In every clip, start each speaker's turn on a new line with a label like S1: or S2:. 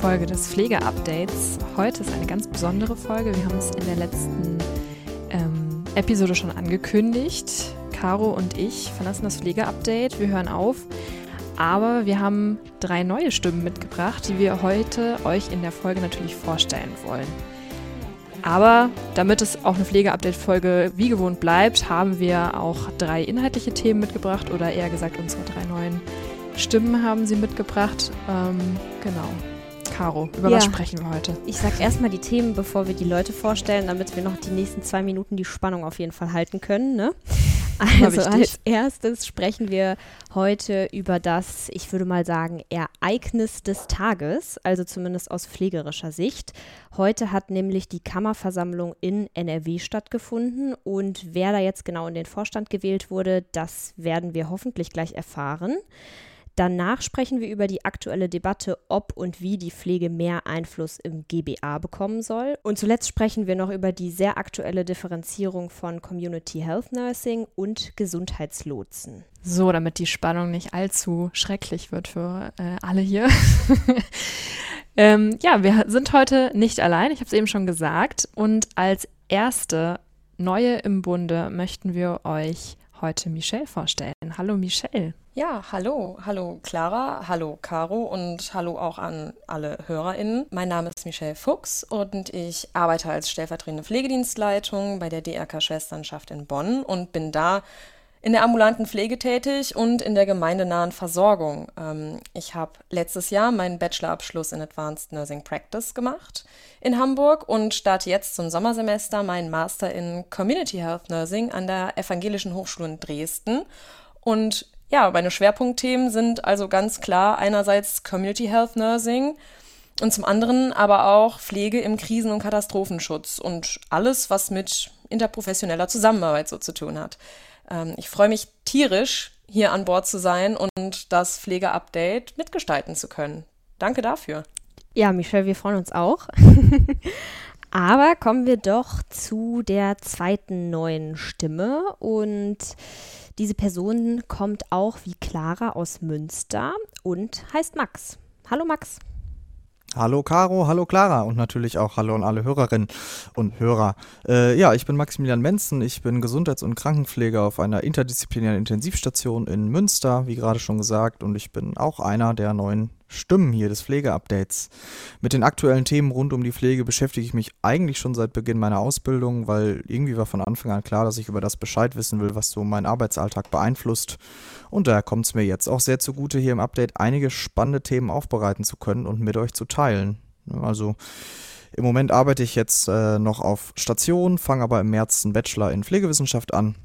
S1: Folge des Pflege-Updates. Heute ist eine ganz besondere Folge. Wir haben es in der letzten ähm, Episode schon angekündigt. Caro und ich verlassen das Pflege-Update. Wir hören auf. Aber wir haben drei neue Stimmen mitgebracht, die wir heute euch in der Folge natürlich vorstellen wollen. Aber damit es auch eine Pflege-Update-Folge wie gewohnt bleibt, haben wir auch drei inhaltliche Themen mitgebracht oder eher gesagt, unsere drei neuen Stimmen haben sie mitgebracht. Ähm, genau. Caro, über ja. was sprechen wir heute?
S2: Ich sag erstmal die Themen, bevor wir die Leute vorstellen, damit wir noch die nächsten zwei Minuten die Spannung auf jeden Fall halten können. Ne? Also als erstes sprechen wir heute über das, ich würde mal sagen, Ereignis des Tages, also zumindest aus pflegerischer Sicht. Heute hat nämlich die Kammerversammlung in NRW stattgefunden und wer da jetzt genau in den Vorstand gewählt wurde, das werden wir hoffentlich gleich erfahren. Danach sprechen wir über die aktuelle Debatte, ob und wie die Pflege mehr Einfluss im GBA bekommen soll. Und zuletzt sprechen wir noch über die sehr aktuelle Differenzierung von Community Health Nursing und Gesundheitslotsen.
S1: So, damit die Spannung nicht allzu schrecklich wird für äh, alle hier. ähm, ja, wir sind heute nicht allein, ich habe es eben schon gesagt. Und als erste Neue im Bunde möchten wir euch heute Michelle vorstellen. Hallo Michelle.
S3: Ja, hallo, hallo Clara, hallo Caro und hallo auch an alle HörerInnen. Mein Name ist Michelle Fuchs und ich arbeite als stellvertretende Pflegedienstleitung bei der DRK Schwesternschaft in Bonn und bin da in der ambulanten Pflege tätig und in der gemeindenahen Versorgung. Ähm, ich habe letztes Jahr meinen Bachelorabschluss in Advanced Nursing Practice gemacht in Hamburg und starte jetzt zum Sommersemester meinen Master in Community Health Nursing an der Evangelischen Hochschule in Dresden. Und ja, meine Schwerpunktthemen sind also ganz klar einerseits Community Health Nursing und zum anderen aber auch Pflege im Krisen- und Katastrophenschutz und alles, was mit interprofessioneller Zusammenarbeit so zu tun hat. Ähm, ich freue mich tierisch, hier an Bord zu sein und das Pflegeupdate mitgestalten zu können. Danke dafür.
S2: Ja, Michelle, wir freuen uns auch. Aber kommen wir doch zu der zweiten neuen Stimme und diese Person kommt auch wie Clara aus Münster und heißt Max. Hallo Max.
S4: Hallo Caro, hallo Clara und natürlich auch hallo an alle Hörerinnen und Hörer. Äh, ja, ich bin Maximilian Menzen, ich bin Gesundheits- und Krankenpfleger auf einer interdisziplinären Intensivstation in Münster, wie gerade schon gesagt, und ich bin auch einer der neuen Stimmen hier des Pflegeupdates. Mit den aktuellen Themen rund um die Pflege beschäftige ich mich eigentlich schon seit Beginn meiner Ausbildung, weil irgendwie war von Anfang an klar, dass ich über das Bescheid wissen will, was so meinen Arbeitsalltag beeinflusst. Und daher kommt es mir jetzt auch sehr zugute, hier im Update einige spannende Themen aufbereiten zu können und mit euch zu teilen. Also im Moment arbeite ich jetzt äh, noch auf Station, fange aber im März einen Bachelor in Pflegewissenschaft an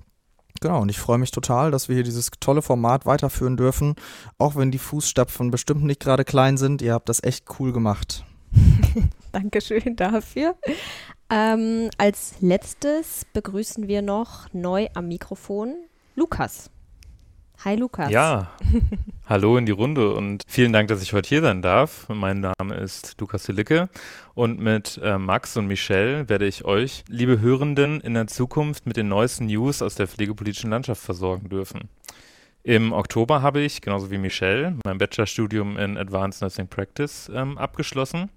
S4: Genau, und ich freue mich total, dass wir hier dieses tolle Format weiterführen dürfen, auch wenn die Fußstapfen bestimmt nicht gerade klein sind. Ihr habt das echt cool gemacht.
S2: Dankeschön dafür. Ähm, als letztes begrüßen wir noch neu am Mikrofon Lukas. Hi Lukas.
S5: Ja, hallo in die Runde und vielen Dank, dass ich heute hier sein darf. Mein Name ist Lukas Silicke und mit äh, Max und Michelle werde ich euch, liebe Hörenden, in der Zukunft mit den neuesten News aus der pflegepolitischen Landschaft versorgen dürfen. Im Oktober habe ich, genauso wie Michelle, mein Bachelorstudium in Advanced Nursing Practice ähm, abgeschlossen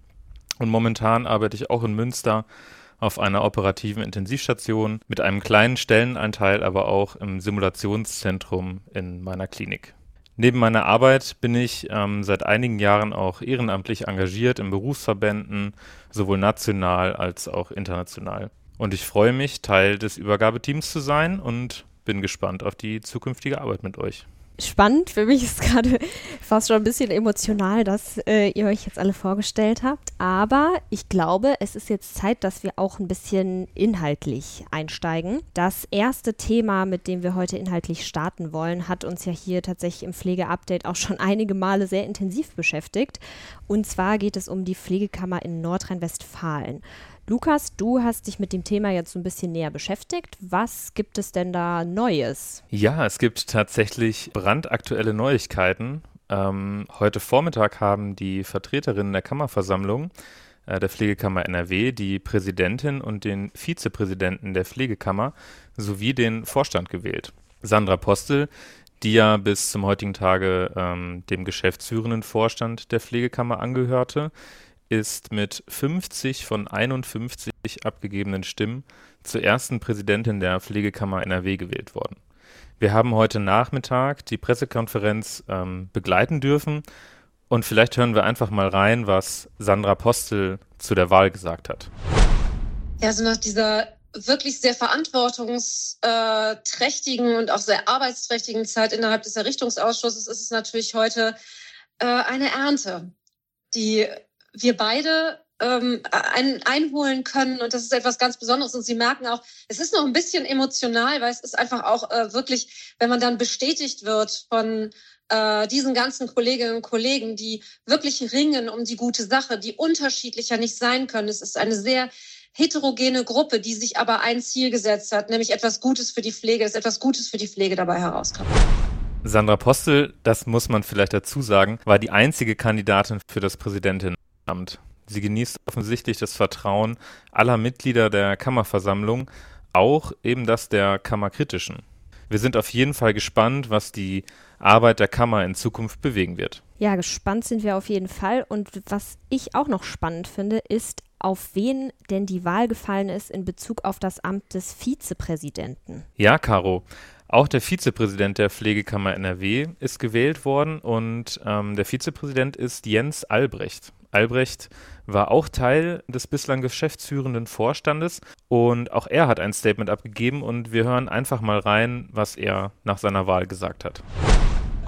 S5: und momentan arbeite ich auch in Münster auf einer operativen Intensivstation mit einem kleinen Stellenanteil, aber auch im Simulationszentrum in meiner Klinik. Neben meiner Arbeit bin ich ähm, seit einigen Jahren auch ehrenamtlich engagiert in Berufsverbänden, sowohl national als auch international. Und ich freue mich, Teil des Übergabeteams zu sein und bin gespannt auf die zukünftige Arbeit mit euch
S2: spannend. Für mich ist gerade fast schon ein bisschen emotional, dass äh, ihr euch jetzt alle vorgestellt habt. Aber ich glaube, es ist jetzt Zeit, dass wir auch ein bisschen inhaltlich einsteigen. Das erste Thema, mit dem wir heute inhaltlich starten wollen, hat uns ja hier tatsächlich im Pflegeupdate auch schon einige Male sehr intensiv beschäftigt. Und zwar geht es um die Pflegekammer in Nordrhein-Westfalen. Lukas, du hast dich mit dem Thema jetzt so ein bisschen näher beschäftigt. Was gibt es denn da Neues?
S5: Ja, es gibt tatsächlich brandaktuelle Neuigkeiten. Ähm, heute Vormittag haben die Vertreterinnen der Kammerversammlung äh, der Pflegekammer NRW die Präsidentin und den Vizepräsidenten der Pflegekammer sowie den Vorstand gewählt. Sandra Postel, die ja bis zum heutigen Tage ähm, dem geschäftsführenden Vorstand der Pflegekammer angehörte, ist mit 50 von 51 abgegebenen Stimmen zur ersten Präsidentin der Pflegekammer NRW gewählt worden. Wir haben heute Nachmittag die Pressekonferenz ähm, begleiten dürfen und vielleicht hören wir einfach mal rein, was Sandra Postel zu der Wahl gesagt hat.
S6: Ja, also nach dieser wirklich sehr verantwortungsträchtigen und auch sehr arbeitsträchtigen Zeit innerhalb des Errichtungsausschusses ist es natürlich heute äh, eine Ernte, die wir beide ähm, ein, einholen können. Und das ist etwas ganz Besonderes. Und Sie merken auch, es ist noch ein bisschen emotional, weil es ist einfach auch äh, wirklich, wenn man dann bestätigt wird von äh, diesen ganzen Kolleginnen und Kollegen, die wirklich ringen um die gute Sache, die unterschiedlicher nicht sein können. Es ist eine sehr heterogene Gruppe, die sich aber ein Ziel gesetzt hat, nämlich etwas Gutes für die Pflege, dass etwas Gutes für die Pflege dabei herauskommt.
S5: Sandra Postel, das muss man vielleicht dazu sagen, war die einzige Kandidatin für das Präsidentin. Amt. Sie genießt offensichtlich das Vertrauen aller Mitglieder der Kammerversammlung, auch eben das der Kammerkritischen. Wir sind auf jeden Fall gespannt, was die Arbeit der Kammer in Zukunft bewegen wird.
S2: Ja, gespannt sind wir auf jeden Fall. Und was ich auch noch spannend finde, ist, auf wen denn die Wahl gefallen ist in Bezug auf das Amt des Vizepräsidenten.
S5: Ja, Caro. Auch der Vizepräsident der Pflegekammer NRW ist gewählt worden und ähm, der Vizepräsident ist Jens Albrecht. Albrecht war auch Teil des bislang geschäftsführenden Vorstandes und auch er hat ein Statement abgegeben und wir hören einfach mal rein, was er nach seiner Wahl gesagt hat.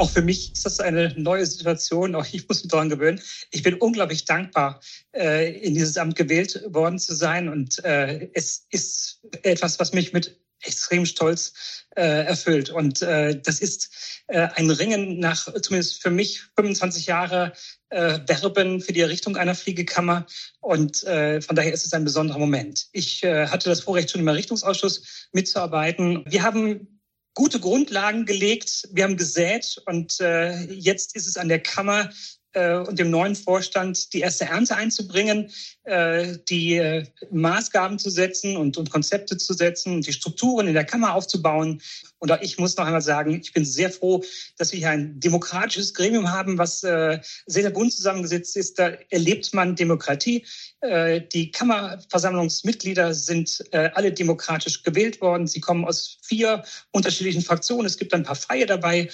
S7: Auch für mich ist das eine neue Situation, auch ich muss mich daran gewöhnen. Ich bin unglaublich dankbar, äh, in dieses Amt gewählt worden zu sein und äh, es ist etwas, was mich mit extrem stolz äh, erfüllt. Und äh, das ist äh, ein Ringen nach, zumindest für mich, 25 Jahre äh, Werben für die Errichtung einer Fliegekammer. Und äh, von daher ist es ein besonderer Moment. Ich äh, hatte das Vorrecht, schon im Errichtungsausschuss mitzuarbeiten. Wir haben gute Grundlagen gelegt, wir haben gesät und äh, jetzt ist es an der Kammer, äh, und dem neuen Vorstand die erste Ernte einzubringen, äh, die äh, Maßgaben zu setzen und, und Konzepte zu setzen, die Strukturen in der Kammer aufzubauen. Und auch ich muss noch einmal sagen, ich bin sehr froh, dass wir hier ein demokratisches Gremium haben, was sehr, sehr bunt zusammengesetzt ist. Da erlebt man Demokratie. Die Kammerversammlungsmitglieder sind alle demokratisch gewählt worden. Sie kommen aus vier unterschiedlichen Fraktionen. Es gibt ein paar Freie dabei.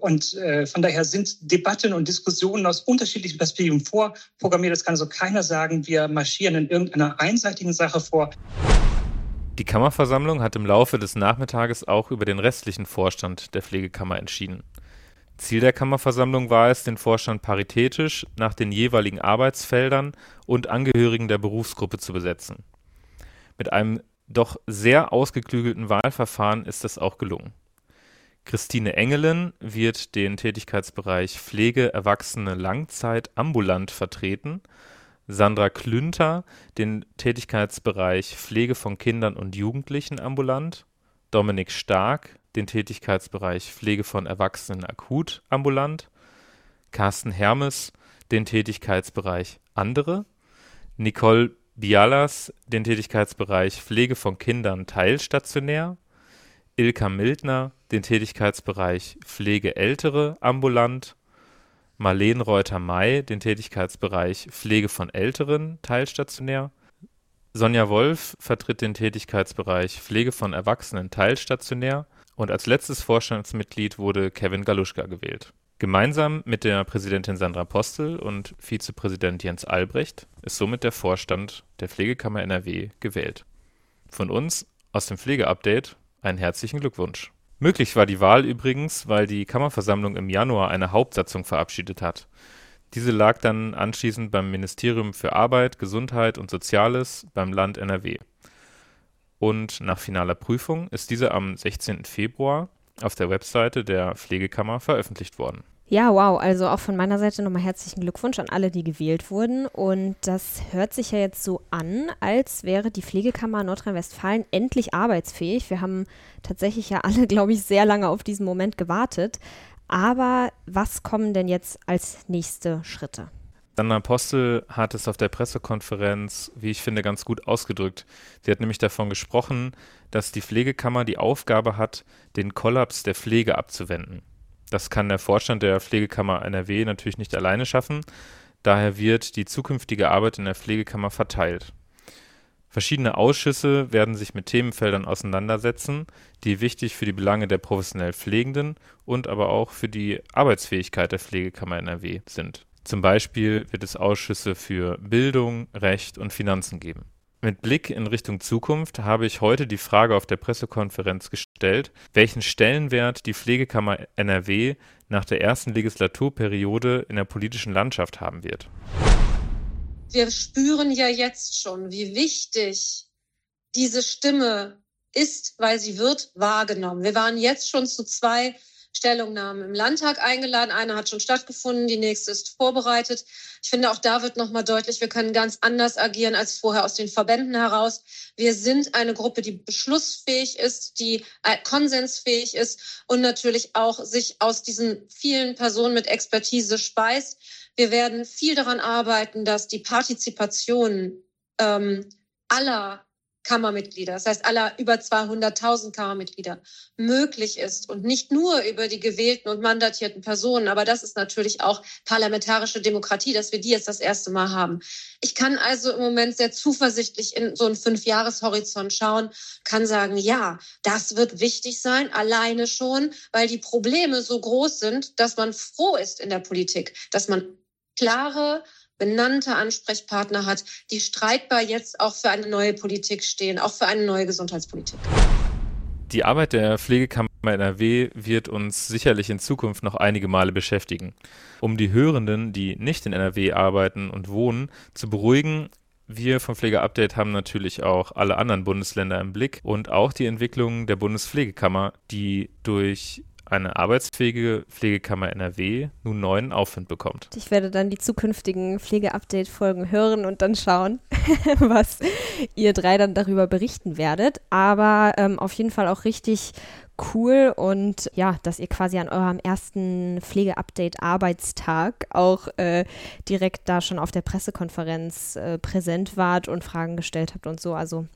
S7: Und von daher sind Debatten und Diskussionen aus unterschiedlichen Perspektiven vorprogrammiert. Das kann also keiner sagen, wir marschieren in irgendeiner einseitigen Sache vor.
S5: Die Kammerversammlung hat im Laufe des Nachmittages auch über den restlichen Vorstand der Pflegekammer entschieden. Ziel der Kammerversammlung war es, den Vorstand paritätisch nach den jeweiligen Arbeitsfeldern und Angehörigen der Berufsgruppe zu besetzen. Mit einem doch sehr ausgeklügelten Wahlverfahren ist das auch gelungen. Christine Engelen wird den Tätigkeitsbereich Pflege Erwachsene Langzeit ambulant vertreten, Sandra Klünter den Tätigkeitsbereich Pflege von Kindern und Jugendlichen ambulant, Dominik Stark den Tätigkeitsbereich Pflege von Erwachsenen akut ambulant, Carsten Hermes den Tätigkeitsbereich Andere, Nicole Bialas den Tätigkeitsbereich Pflege von Kindern teilstationär, Ilka Mildner den Tätigkeitsbereich Pflege Ältere ambulant, Marleen Reuter-May den Tätigkeitsbereich Pflege von Älteren teilstationär, Sonja Wolf vertritt den Tätigkeitsbereich Pflege von Erwachsenen teilstationär und als letztes Vorstandsmitglied wurde Kevin Galuschka gewählt. Gemeinsam mit der Präsidentin Sandra Postel und Vizepräsident Jens Albrecht ist somit der Vorstand der Pflegekammer NRW gewählt. Von uns aus dem Pflegeupdate einen herzlichen Glückwunsch. Möglich war die Wahl übrigens, weil die Kammerversammlung im Januar eine Hauptsatzung verabschiedet hat. Diese lag dann anschließend beim Ministerium für Arbeit, Gesundheit und Soziales beim Land NRW. Und nach finaler Prüfung ist diese am 16. Februar auf der Webseite der Pflegekammer veröffentlicht worden.
S2: Ja, wow. Also auch von meiner Seite nochmal herzlichen Glückwunsch an alle, die gewählt wurden. Und das hört sich ja jetzt so an, als wäre die Pflegekammer Nordrhein-Westfalen endlich arbeitsfähig. Wir haben tatsächlich ja alle, glaube ich, sehr lange auf diesen Moment gewartet. Aber was kommen denn jetzt als nächste Schritte?
S5: Sandra Apostel hat es auf der Pressekonferenz, wie ich finde, ganz gut ausgedrückt. Sie hat nämlich davon gesprochen, dass die Pflegekammer die Aufgabe hat, den Kollaps der Pflege abzuwenden. Das kann der Vorstand der Pflegekammer NRW natürlich nicht alleine schaffen. Daher wird die zukünftige Arbeit in der Pflegekammer verteilt. Verschiedene Ausschüsse werden sich mit Themenfeldern auseinandersetzen, die wichtig für die Belange der professionell Pflegenden und aber auch für die Arbeitsfähigkeit der Pflegekammer NRW sind. Zum Beispiel wird es Ausschüsse für Bildung, Recht und Finanzen geben. Mit Blick in Richtung Zukunft habe ich heute die Frage auf der Pressekonferenz gestellt, welchen Stellenwert die Pflegekammer NRW nach der ersten Legislaturperiode in der politischen Landschaft haben wird.
S6: Wir spüren ja jetzt schon, wie wichtig diese Stimme ist, weil sie wird wahrgenommen. Wir waren jetzt schon zu zwei Stellungnahmen im Landtag eingeladen. Eine hat schon stattgefunden, die nächste ist vorbereitet. Ich finde, auch da wird nochmal deutlich, wir können ganz anders agieren als vorher aus den Verbänden heraus. Wir sind eine Gruppe, die beschlussfähig ist, die äh, konsensfähig ist und natürlich auch sich aus diesen vielen Personen mit Expertise speist. Wir werden viel daran arbeiten, dass die Partizipation ähm, aller Kammermitglieder, das heißt aller über 200.000 Kammermitglieder, möglich ist und nicht nur über die gewählten und mandatierten Personen, aber das ist natürlich auch parlamentarische Demokratie, dass wir die jetzt das erste Mal haben. Ich kann also im Moment sehr zuversichtlich in so einen Fünfjahreshorizont schauen, kann sagen, ja, das wird wichtig sein, alleine schon, weil die Probleme so groß sind, dass man froh ist in der Politik, dass man klare benannte Ansprechpartner hat, die streitbar jetzt auch für eine neue Politik stehen, auch für eine neue Gesundheitspolitik.
S5: Die Arbeit der Pflegekammer NRW wird uns sicherlich in Zukunft noch einige Male beschäftigen. Um die Hörenden, die nicht in NRW arbeiten und wohnen, zu beruhigen, wir vom Pflegeupdate haben natürlich auch alle anderen Bundesländer im Blick und auch die Entwicklung der Bundespflegekammer, die durch eine arbeitsfähige Pflegekammer NRW nun neuen Aufwind bekommt.
S2: Ich werde dann die zukünftigen Pflege-Update-Folgen hören und dann schauen, was ihr drei dann darüber berichten werdet. Aber ähm, auf jeden Fall auch richtig cool und ja, dass ihr quasi an eurem ersten Pflege-Update-Arbeitstag auch äh, direkt da schon auf der Pressekonferenz äh, präsent wart und Fragen gestellt habt und so. Also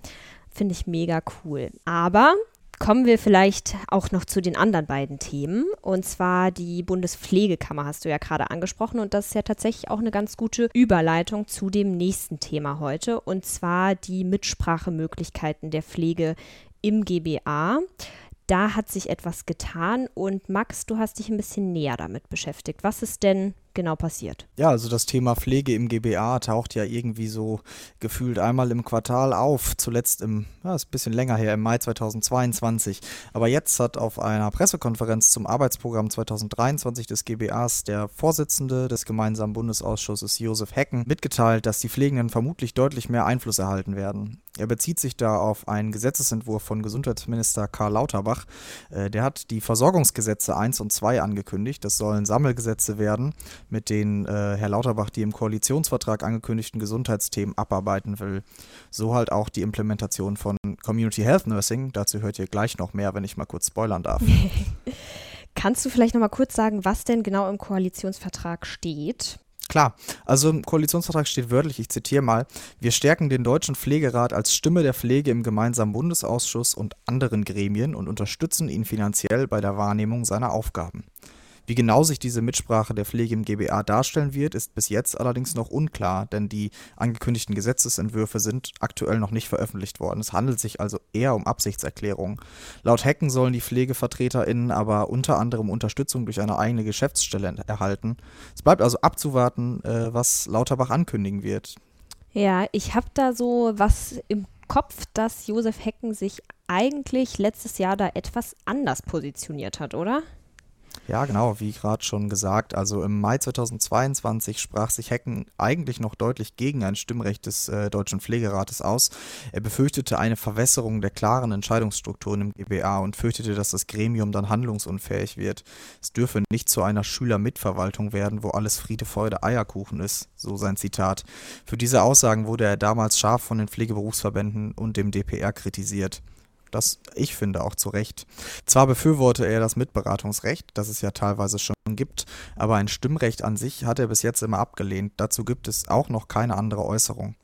S2: finde ich mega cool. Aber kommen wir vielleicht auch noch zu den anderen beiden Themen. Und zwar die Bundespflegekammer hast du ja gerade angesprochen. Und das ist ja tatsächlich auch eine ganz gute Überleitung zu dem nächsten Thema heute. Und zwar die Mitsprachemöglichkeiten der Pflege im GBA. Da hat sich etwas getan. Und Max, du hast dich ein bisschen näher damit beschäftigt. Was ist denn genau passiert?
S4: Ja, also das Thema Pflege im GBA taucht ja irgendwie so gefühlt einmal im Quartal auf, zuletzt im, ja, ist ein bisschen länger her, im Mai 2022. Aber jetzt hat auf einer Pressekonferenz zum Arbeitsprogramm 2023 des GBAs der Vorsitzende des gemeinsamen Bundesausschusses Josef Hecken mitgeteilt, dass die Pflegenden vermutlich deutlich mehr Einfluss erhalten werden. Er bezieht sich da auf einen Gesetzesentwurf von Gesundheitsminister Karl Lauterbach. Äh, der hat die Versorgungsgesetze 1 und 2 angekündigt. Das sollen Sammelgesetze werden, mit denen äh, Herr Lauterbach die im Koalitionsvertrag angekündigten Gesundheitsthemen abarbeiten will. So halt auch die Implementation von Community Health Nursing. Dazu hört ihr gleich noch mehr, wenn ich mal kurz spoilern darf.
S2: Kannst du vielleicht noch mal kurz sagen, was denn genau im Koalitionsvertrag steht?
S4: Klar, also im Koalitionsvertrag steht wörtlich, ich zitiere mal, wir stärken den Deutschen Pflegerat als Stimme der Pflege im gemeinsamen Bundesausschuss und anderen Gremien und unterstützen ihn finanziell bei der Wahrnehmung seiner Aufgaben. Wie genau sich diese Mitsprache der Pflege im GBA darstellen wird, ist bis jetzt allerdings noch unklar, denn die angekündigten Gesetzesentwürfe sind aktuell noch nicht veröffentlicht worden. Es handelt sich also eher um Absichtserklärungen. Laut Hecken sollen die PflegevertreterInnen aber unter anderem Unterstützung durch eine eigene Geschäftsstelle erhalten. Es bleibt also abzuwarten, äh, was Lauterbach ankündigen wird.
S2: Ja, ich habe da so was im Kopf, dass Josef Hecken sich eigentlich letztes Jahr da etwas anders positioniert hat, oder?
S4: Ja, genau, wie gerade schon gesagt. Also im Mai 2022 sprach sich Hecken eigentlich noch deutlich gegen ein Stimmrecht des äh, Deutschen Pflegerates aus. Er befürchtete eine Verwässerung der klaren Entscheidungsstrukturen im GBA und fürchtete, dass das Gremium dann handlungsunfähig wird. Es dürfe nicht zu einer Schülermitverwaltung werden, wo alles Friede, Freude, Eierkuchen ist, so sein Zitat. Für diese Aussagen wurde er damals scharf von den Pflegeberufsverbänden und dem DPR kritisiert. Das, ich finde, auch zu Recht. Zwar befürworte er das Mitberatungsrecht, das es ja teilweise schon gibt, aber ein Stimmrecht an sich hat er bis jetzt immer abgelehnt. Dazu gibt es auch noch keine andere Äußerung.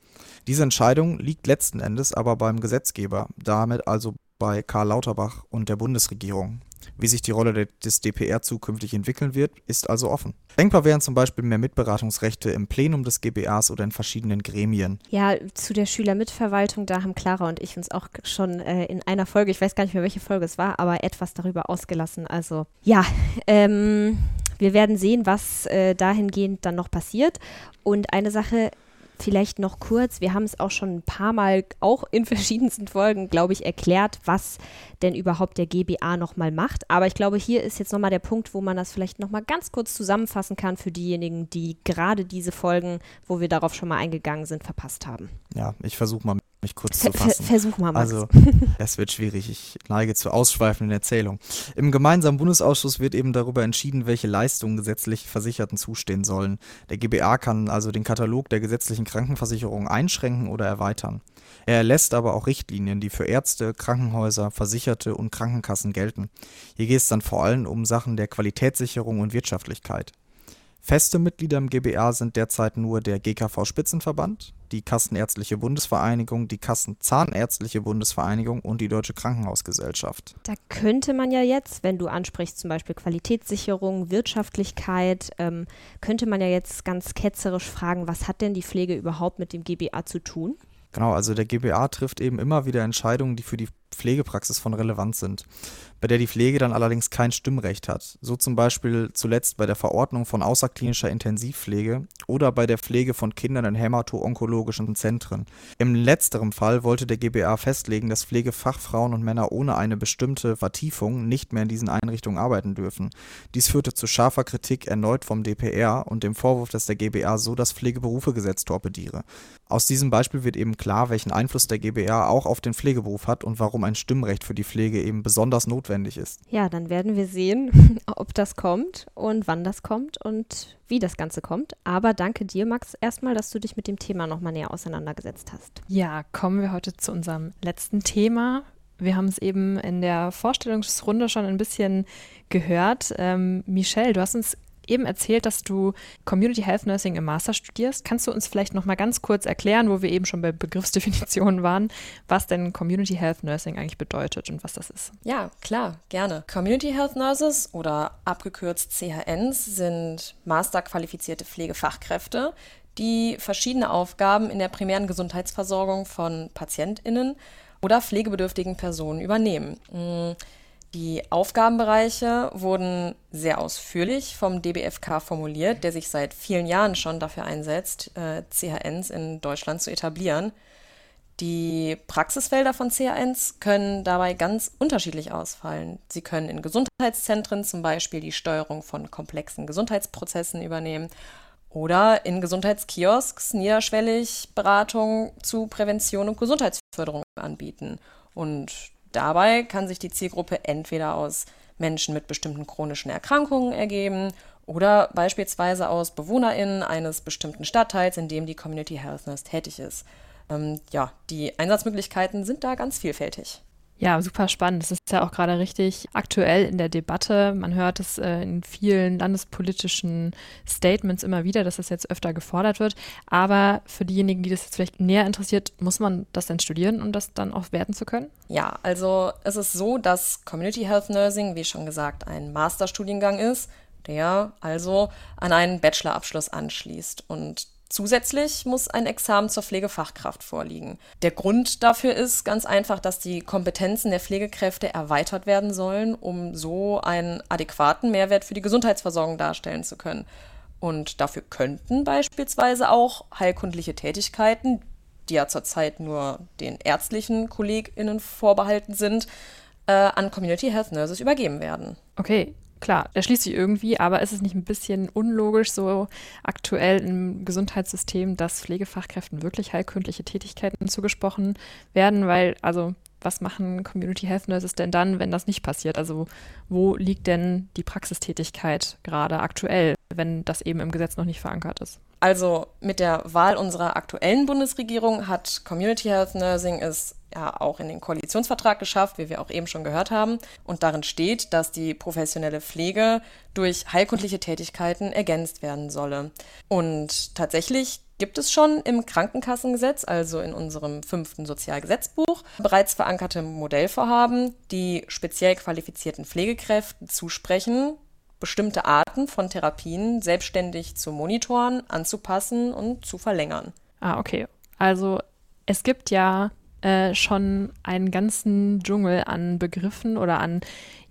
S4: Diese Entscheidung liegt letzten Endes aber beim Gesetzgeber, damit also bei Karl Lauterbach und der Bundesregierung. Wie sich die Rolle des DPR zukünftig entwickeln wird, ist also offen. Denkbar wären zum Beispiel mehr Mitberatungsrechte im Plenum des GBAs oder in verschiedenen Gremien.
S2: Ja, zu der Schülermitverwaltung, da haben Clara und ich uns auch schon äh, in einer Folge, ich weiß gar nicht mehr, welche Folge es war, aber etwas darüber ausgelassen. Also ja, ähm, wir werden sehen, was äh, dahingehend dann noch passiert. Und eine Sache vielleicht noch kurz, wir haben es auch schon ein paar Mal, auch in verschiedensten Folgen, glaube ich, erklärt, was denn überhaupt der GBA nochmal macht. Aber ich glaube, hier ist jetzt nochmal der Punkt, wo man das vielleicht nochmal ganz kurz zusammenfassen kann für diejenigen, die gerade diese Folgen, wo wir darauf schon mal eingegangen sind, verpasst haben.
S4: Ja, ich versuche mal mich kurz zu fassen.
S2: Versuch mal, Max.
S4: Also, es wird schwierig. Ich neige zur ausschweifenden Erzählung. Im gemeinsamen Bundesausschuss wird eben darüber entschieden, welche Leistungen gesetzlich Versicherten zustehen sollen. Der GBA kann also den Katalog der gesetzlichen Krankenversicherung einschränken oder erweitern. Er erlässt aber auch Richtlinien, die für Ärzte, Krankenhäuser, Versicherte und Krankenkassen gelten. Hier geht es dann vor allem um Sachen der Qualitätssicherung und Wirtschaftlichkeit. Feste Mitglieder im GBA sind derzeit nur der GKV Spitzenverband, die Kassenärztliche Bundesvereinigung, die Kassenzahnärztliche Bundesvereinigung und die Deutsche Krankenhausgesellschaft.
S2: Da könnte man ja jetzt, wenn du ansprichst, zum Beispiel Qualitätssicherung, Wirtschaftlichkeit, ähm, könnte man ja jetzt ganz ketzerisch fragen, was hat denn die Pflege überhaupt mit dem GBA zu tun?
S4: Genau, also der GBA trifft eben immer wieder Entscheidungen, die für die Pflegepraxis von Relevanz sind bei der die Pflege dann allerdings kein Stimmrecht hat. So zum Beispiel zuletzt bei der Verordnung von außerklinischer Intensivpflege oder bei der Pflege von Kindern in hämato-onkologischen Zentren. Im letzteren Fall wollte der GBA festlegen, dass Pflegefachfrauen und Männer ohne eine bestimmte Vertiefung nicht mehr in diesen Einrichtungen arbeiten dürfen. Dies führte zu scharfer Kritik erneut vom DPR und dem Vorwurf, dass der GBA so das Pflegeberufegesetz torpediere. Aus diesem Beispiel wird eben klar, welchen Einfluss der GBA auch auf den Pflegeberuf hat und warum ein Stimmrecht für die Pflege eben besonders notwendig notwendig ist.
S2: Ja, dann werden wir sehen, ob das kommt und wann das kommt und wie das Ganze kommt. Aber danke dir, Max, erstmal, dass du dich mit dem Thema nochmal näher auseinandergesetzt hast.
S1: Ja, kommen wir heute zu unserem letzten Thema. Wir haben es eben in der Vorstellungsrunde schon ein bisschen gehört. Ähm, Michelle, du hast uns eben erzählt, dass du Community Health Nursing im Master studierst. Kannst du uns vielleicht noch mal ganz kurz erklären, wo wir eben schon bei Begriffsdefinitionen waren, was denn Community Health Nursing eigentlich bedeutet und was das ist?
S3: Ja, klar, gerne. Community Health Nurses oder abgekürzt CHNs sind masterqualifizierte Pflegefachkräfte, die verschiedene Aufgaben in der primären Gesundheitsversorgung von PatientInnen oder pflegebedürftigen Personen übernehmen. Die Aufgabenbereiche wurden sehr ausführlich vom DBFK formuliert, der sich seit vielen Jahren schon dafür einsetzt, äh, CHNs in Deutschland zu etablieren. Die Praxisfelder von CHNs können dabei ganz unterschiedlich ausfallen. Sie können in Gesundheitszentren zum Beispiel die Steuerung von komplexen Gesundheitsprozessen übernehmen oder in Gesundheitskiosks niederschwellig Beratung zu Prävention und Gesundheitsförderung anbieten. Und Dabei kann sich die Zielgruppe entweder aus Menschen mit bestimmten chronischen Erkrankungen ergeben oder beispielsweise aus BewohnerInnen eines bestimmten Stadtteils, in dem die Community Health Nurse tätig ist. Ähm, ja, die Einsatzmöglichkeiten sind da ganz vielfältig.
S1: Ja, super spannend. Das ist ja auch gerade richtig aktuell in der Debatte. Man hört es äh, in vielen landespolitischen Statements immer wieder, dass das jetzt öfter gefordert wird. Aber für diejenigen, die das jetzt vielleicht näher interessiert, muss man das denn studieren, um das dann auch werten zu können?
S3: Ja, also es ist so, dass Community Health Nursing, wie schon gesagt, ein Masterstudiengang ist, der also an einen Bachelorabschluss anschließt. Und Zusätzlich muss ein Examen zur Pflegefachkraft vorliegen. Der Grund dafür ist ganz einfach, dass die Kompetenzen der Pflegekräfte erweitert werden sollen, um so einen adäquaten Mehrwert für die Gesundheitsversorgung darstellen zu können. Und dafür könnten beispielsweise auch heilkundliche Tätigkeiten, die ja zurzeit nur den ärztlichen KollegInnen vorbehalten sind, äh, an Community Health Nurses übergeben werden.
S1: Okay, klar, der schließt sich irgendwie, aber ist es nicht ein bisschen unlogisch so aktuell im Gesundheitssystem, dass Pflegefachkräften wirklich heilkündliche Tätigkeiten zugesprochen werden? Weil, also, was machen Community Health Nurses denn dann, wenn das nicht passiert? Also, wo liegt denn die Praxistätigkeit gerade aktuell, wenn das eben im Gesetz noch nicht verankert ist?
S3: Also mit der Wahl unserer aktuellen Bundesregierung hat Community Health Nursing es ja auch in den Koalitionsvertrag geschafft, wie wir auch eben schon gehört haben. Und darin steht, dass die professionelle Pflege durch heilkundliche Tätigkeiten ergänzt werden solle. Und tatsächlich gibt es schon im Krankenkassengesetz, also in unserem fünften Sozialgesetzbuch, bereits verankerte Modellvorhaben, die speziell qualifizierten Pflegekräften zusprechen, bestimmte Arten von Therapien selbstständig zu monitoren, anzupassen und zu verlängern.
S1: Ah, okay. Also es gibt ja äh, schon einen ganzen Dschungel an Begriffen oder an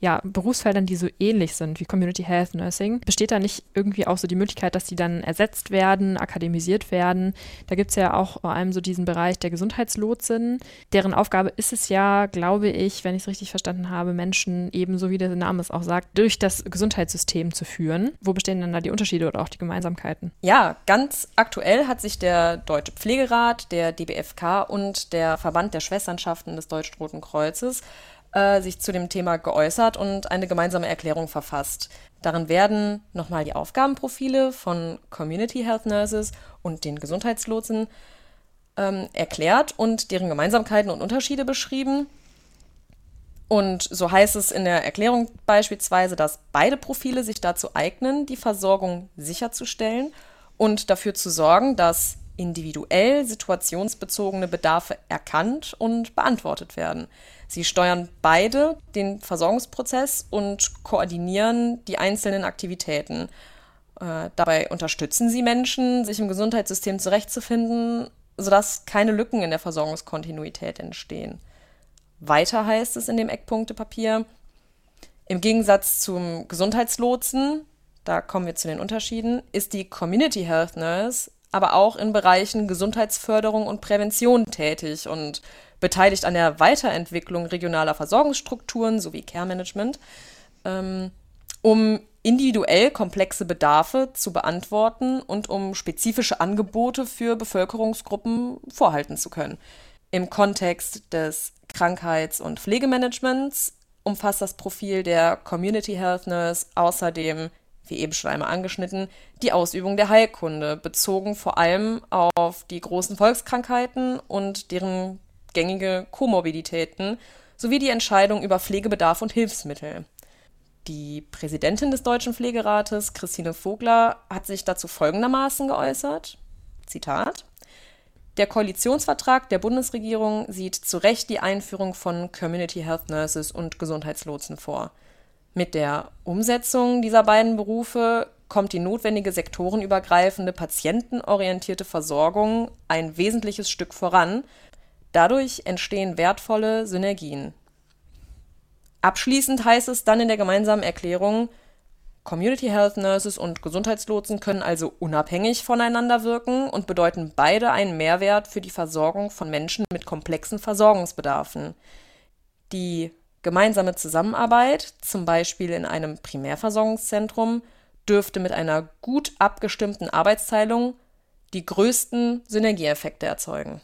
S1: ja, Berufsfeldern, die so ähnlich sind wie Community Health Nursing, besteht da nicht irgendwie auch so die Möglichkeit, dass die dann ersetzt werden, akademisiert werden? Da gibt es ja auch vor allem so diesen Bereich der Gesundheitslotsen. Deren Aufgabe ist es ja, glaube ich, wenn ich es richtig verstanden habe, Menschen ebenso wie der Name es auch sagt, durch das Gesundheitssystem zu führen. Wo bestehen dann da die Unterschiede oder auch die Gemeinsamkeiten?
S3: Ja, ganz aktuell hat sich der Deutsche Pflegerat, der DBFK und der Verband der Schwesternschaften des Deutsch-Roten Kreuzes äh, sich zu dem Thema geäußert und eine gemeinsame Erklärung verfasst. Darin werden nochmal die Aufgabenprofile von Community Health Nurses und den Gesundheitslotsen ähm, erklärt und deren Gemeinsamkeiten und Unterschiede beschrieben. Und so heißt es in der Erklärung beispielsweise, dass beide Profile sich dazu eignen, die Versorgung sicherzustellen und dafür zu sorgen, dass individuell situationsbezogene Bedarfe erkannt und beantwortet werden. Sie steuern beide den Versorgungsprozess und koordinieren die einzelnen Aktivitäten. Äh, dabei unterstützen sie Menschen, sich im Gesundheitssystem zurechtzufinden, sodass keine Lücken in der Versorgungskontinuität entstehen. Weiter heißt es in dem Eckpunktepapier, im Gegensatz zum Gesundheitslotsen, da kommen wir zu den Unterschieden, ist die Community Health Nurse aber auch in Bereichen Gesundheitsförderung und Prävention tätig und beteiligt an der Weiterentwicklung regionaler Versorgungsstrukturen sowie Care Management, ähm, um individuell komplexe Bedarfe zu beantworten und um spezifische Angebote für Bevölkerungsgruppen vorhalten zu können. Im Kontext des Krankheits- und Pflegemanagements umfasst das Profil der Community Health Nurse außerdem wie eben schon einmal angeschnitten, die Ausübung der Heilkunde, bezogen vor allem auf die großen Volkskrankheiten und deren gängige Komorbiditäten sowie die Entscheidung über Pflegebedarf und Hilfsmittel. Die Präsidentin des Deutschen Pflegerates, Christine Vogler, hat sich dazu folgendermaßen geäußert: Zitat. Der Koalitionsvertrag der Bundesregierung sieht zu Recht die Einführung von Community Health Nurses und Gesundheitslotsen vor. Mit der Umsetzung dieser beiden Berufe kommt die notwendige sektorenübergreifende patientenorientierte Versorgung ein wesentliches Stück voran. Dadurch entstehen wertvolle Synergien. Abschließend heißt es dann in der gemeinsamen Erklärung, Community Health Nurses und Gesundheitslotsen können also unabhängig voneinander wirken und bedeuten beide einen Mehrwert für die Versorgung von Menschen mit komplexen Versorgungsbedarfen. Die Gemeinsame Zusammenarbeit, zum Beispiel in einem Primärversorgungszentrum, dürfte mit einer gut abgestimmten Arbeitsteilung die größten Synergieeffekte erzeugen.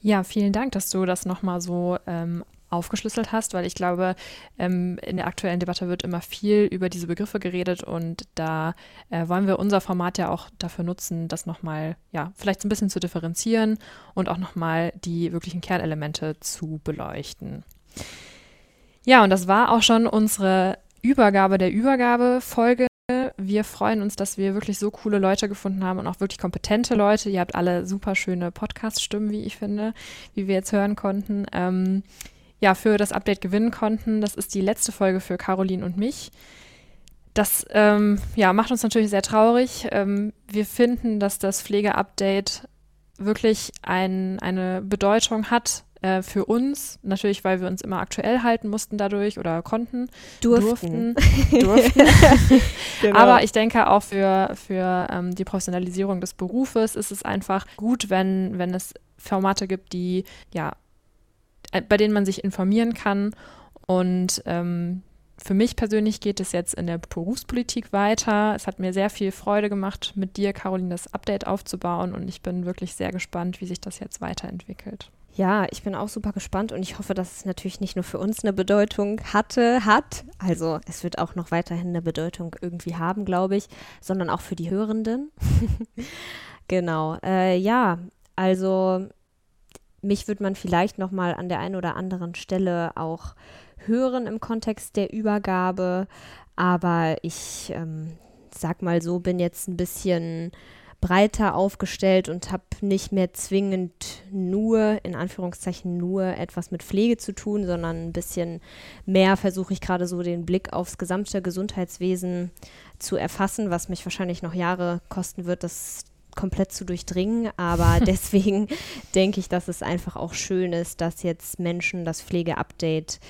S1: Ja, vielen Dank, dass du das nochmal so ähm, aufgeschlüsselt hast, weil ich glaube, ähm, in der aktuellen Debatte wird immer viel über diese Begriffe geredet und da äh, wollen wir unser Format ja auch dafür nutzen, das nochmal, ja, vielleicht so ein bisschen zu differenzieren und auch nochmal die wirklichen Kernelemente zu beleuchten. Ja, und das war auch schon unsere Übergabe der Übergabe-Folge. Wir freuen uns, dass wir wirklich so coole Leute gefunden haben und auch wirklich kompetente Leute. Ihr habt alle super schöne Podcast-Stimmen, wie ich finde, wie wir jetzt hören konnten. Ähm, ja, für das Update gewinnen konnten. Das ist die letzte Folge für Caroline und mich. Das ähm, ja, macht uns natürlich sehr traurig. Ähm, wir finden, dass das Pflege-Update wirklich ein, eine Bedeutung hat äh, für uns, natürlich, weil wir uns immer aktuell halten mussten dadurch oder konnten.
S2: Durften.
S1: Durften. durften. genau. Aber ich denke auch für, für ähm, die Professionalisierung des Berufes ist es einfach gut, wenn, wenn es Formate gibt, die ja, äh, bei denen man sich informieren kann. Und ähm, für mich persönlich geht es jetzt in der Berufspolitik weiter. Es hat mir sehr viel Freude gemacht, mit dir, Caroline, das Update aufzubauen und ich bin wirklich sehr gespannt, wie sich das jetzt weiterentwickelt.
S2: Ja, ich bin auch super gespannt und ich hoffe, dass es natürlich nicht nur für uns eine Bedeutung hatte, hat. Also es wird auch noch weiterhin eine Bedeutung irgendwie haben, glaube ich, sondern auch für die Hörenden. genau. Äh, ja, also mich würde man vielleicht noch mal an der einen oder anderen Stelle auch hören im Kontext der Übergabe, aber ich ähm, sag mal so, bin jetzt ein bisschen breiter aufgestellt und habe nicht mehr zwingend nur, in Anführungszeichen nur etwas mit Pflege zu tun, sondern ein bisschen mehr versuche ich gerade so den Blick aufs gesamte Gesundheitswesen zu erfassen, was mich wahrscheinlich noch Jahre kosten wird, das komplett zu durchdringen. Aber deswegen denke ich, dass es einfach auch schön ist, dass jetzt Menschen das Pflegeupdate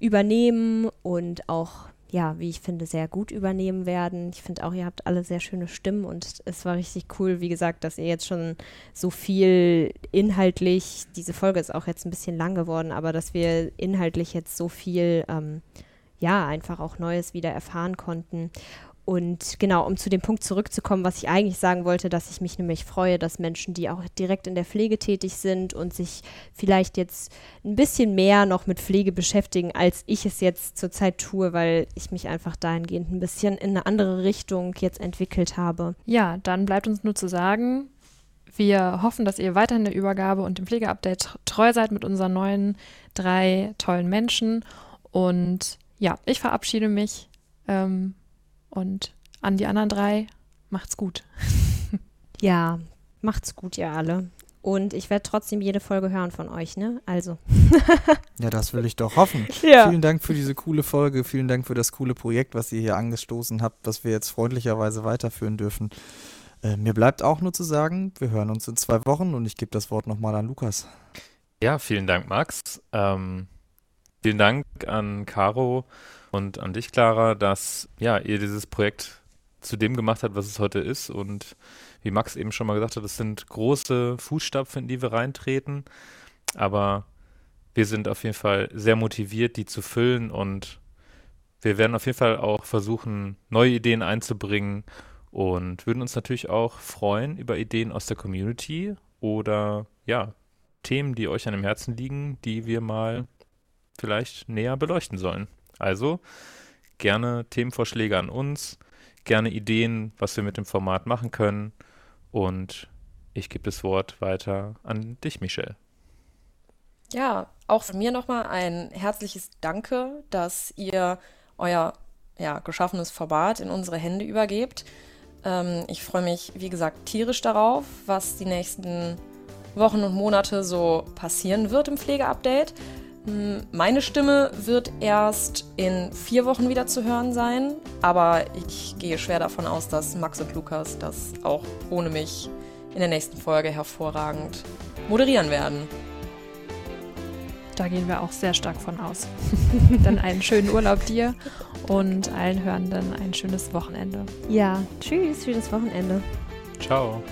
S2: übernehmen und auch ja, wie ich finde, sehr gut übernehmen werden. Ich finde auch, ihr habt alle sehr schöne Stimmen und es war richtig cool, wie gesagt, dass ihr jetzt schon so viel inhaltlich, diese Folge ist auch jetzt ein bisschen lang geworden, aber dass wir inhaltlich jetzt so viel, ähm, ja, einfach auch Neues wieder erfahren konnten. Und genau, um zu dem Punkt zurückzukommen, was ich eigentlich sagen wollte, dass ich mich nämlich freue, dass Menschen, die auch direkt in der Pflege tätig sind und sich vielleicht jetzt ein bisschen mehr noch mit Pflege beschäftigen, als ich es jetzt zurzeit tue, weil ich mich einfach dahingehend ein bisschen in eine andere Richtung jetzt entwickelt habe.
S1: Ja, dann bleibt uns nur zu sagen, wir hoffen, dass ihr weiterhin der Übergabe und dem Pflegeupdate treu seid mit unseren neuen drei tollen Menschen. Und ja, ich verabschiede mich. Ähm, und an die anderen drei, macht's gut.
S2: ja, macht's gut, ihr alle. Und ich werde trotzdem jede Folge hören von euch, ne? Also.
S4: ja, das will ich doch hoffen. Ja. Vielen Dank für diese coole Folge. Vielen Dank für das coole Projekt, was ihr hier angestoßen habt, was wir jetzt freundlicherweise weiterführen dürfen. Äh, mir bleibt auch nur zu sagen, wir hören uns in zwei Wochen und ich gebe das Wort nochmal an Lukas.
S5: Ja, vielen Dank, Max. Ähm, vielen Dank an Caro und an dich, Clara, dass ja, ihr dieses Projekt zu dem gemacht habt, was es heute ist. Und wie Max eben schon mal gesagt hat, es sind große Fußstapfen, in die wir reintreten. Aber wir sind auf jeden Fall sehr motiviert, die zu füllen. Und wir werden auf jeden Fall auch versuchen, neue Ideen einzubringen. Und würden uns natürlich auch freuen über Ideen aus der Community oder ja, Themen, die euch an dem Herzen liegen, die wir mal vielleicht näher beleuchten sollen. Also gerne Themenvorschläge an uns, gerne Ideen, was wir mit dem Format machen können. Und ich gebe das Wort weiter an dich, Michelle.
S3: Ja, auch von mir nochmal ein herzliches Danke, dass ihr euer ja, geschaffenes Format in unsere Hände übergebt. Ähm, ich freue mich, wie gesagt, tierisch darauf, was die nächsten Wochen und Monate so passieren wird im Pflegeupdate. Hm, meine Stimme wird erst in vier Wochen wieder zu hören sein, aber ich gehe schwer davon aus, dass Max und Lukas das auch ohne mich in der nächsten Folge hervorragend moderieren werden.
S1: Da gehen wir auch sehr stark von aus. Dann einen schönen Urlaub dir und allen Hörenden ein schönes Wochenende.
S2: Ja, tschüss, schönes Wochenende.
S5: Ciao.